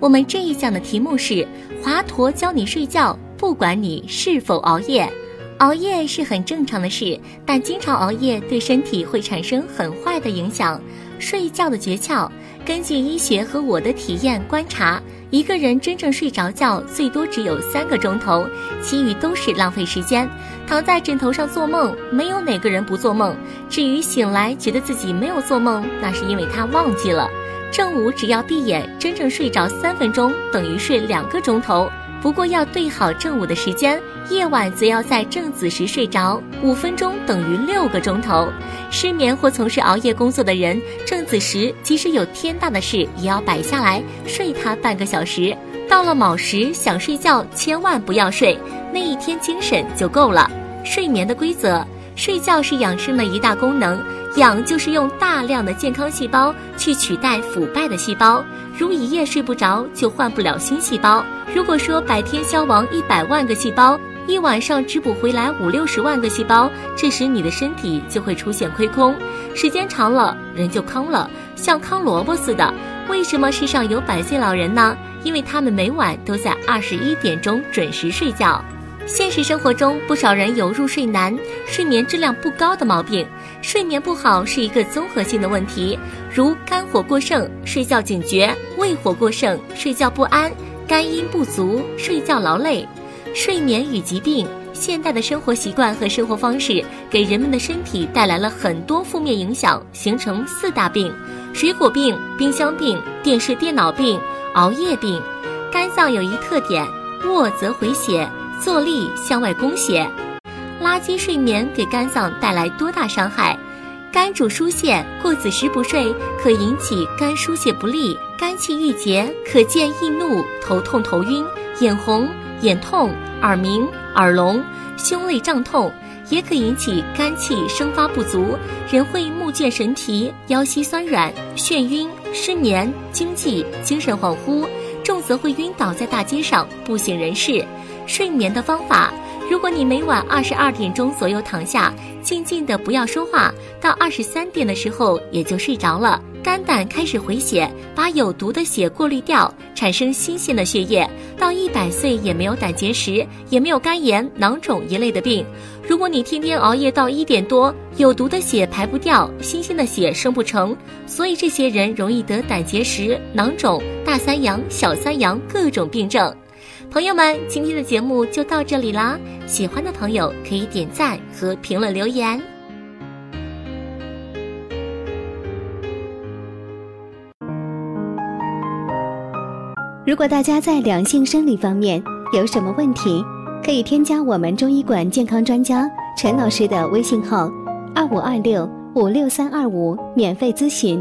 我们这一讲的题目是华佗教你睡觉，不管你是否熬夜。熬夜是很正常的事，但经常熬夜对身体会产生很坏的影响。睡觉的诀窍，根据医学和我的体验观察，一个人真正睡着觉最多只有三个钟头，其余都是浪费时间。躺在枕头上做梦，没有哪个人不做梦。至于醒来觉得自己没有做梦，那是因为他忘记了。正午只要闭眼，真正睡着三分钟等于睡两个钟头。不过要对好正午的时间，夜晚则要在正子时睡着，五分钟等于六个钟头。失眠或从事熬夜工作的人，正子时即使有天大的事，也要摆下来睡它半个小时。到了卯时想睡觉，千万不要睡，那一天精神就够了。睡眠的规则。睡觉是养生的一大功能，养就是用大量的健康细胞去取代腐败的细胞。如一夜睡不着，就换不了新细胞。如果说白天消亡一百万个细胞，一晚上只补回来五六十万个细胞，这时你的身体就会出现亏空。时间长了，人就康了，像康萝卜似的。为什么世上有百岁老人呢？因为他们每晚都在二十一点钟准时睡觉。现实生活中，不少人有入睡难、睡眠质量不高的毛病。睡眠不好是一个综合性的问题，如肝火过盛、睡觉警觉；胃火过盛、睡觉不安；肝阴不足、睡觉劳累。睡眠与疾病，现代的生活习惯和生活方式给人们的身体带来了很多负面影响，形成四大病：水果病、冰箱病、电视电脑病、熬夜病。肝脏有一特点，卧则回血。坐立向外供血，垃圾睡眠给肝脏带来多大伤害？肝主疏泄，过子时不睡可引起肝疏泄不利，肝气郁结，可见易怒、头痛、头晕、眼红、眼痛、耳鸣、耳聋、胸肋胀痛，也可引起肝气生发不足，人会目眩神疲、腰膝酸软、眩晕、失眠、惊悸、精神恍惚，重则会晕倒在大街上，不省人事。睡眠的方法，如果你每晚二十二点钟左右躺下，静静的不要说话，到二十三点的时候也就睡着了。肝胆开始回血，把有毒的血过滤掉，产生新鲜的血液。到一百岁也没有胆结石，也没有肝炎、囊肿一类的病。如果你天天熬夜到一点多，有毒的血排不掉，新鲜的血生不成，所以这些人容易得胆结石、囊肿、大三阳、小三阳各种病症。朋友们，今天的节目就到这里啦！喜欢的朋友可以点赞和评论留言。如果大家在两性生理方面有什么问题，可以添加我们中医馆健康专家陈老师的微信号：二五二六五六三二五，免费咨询。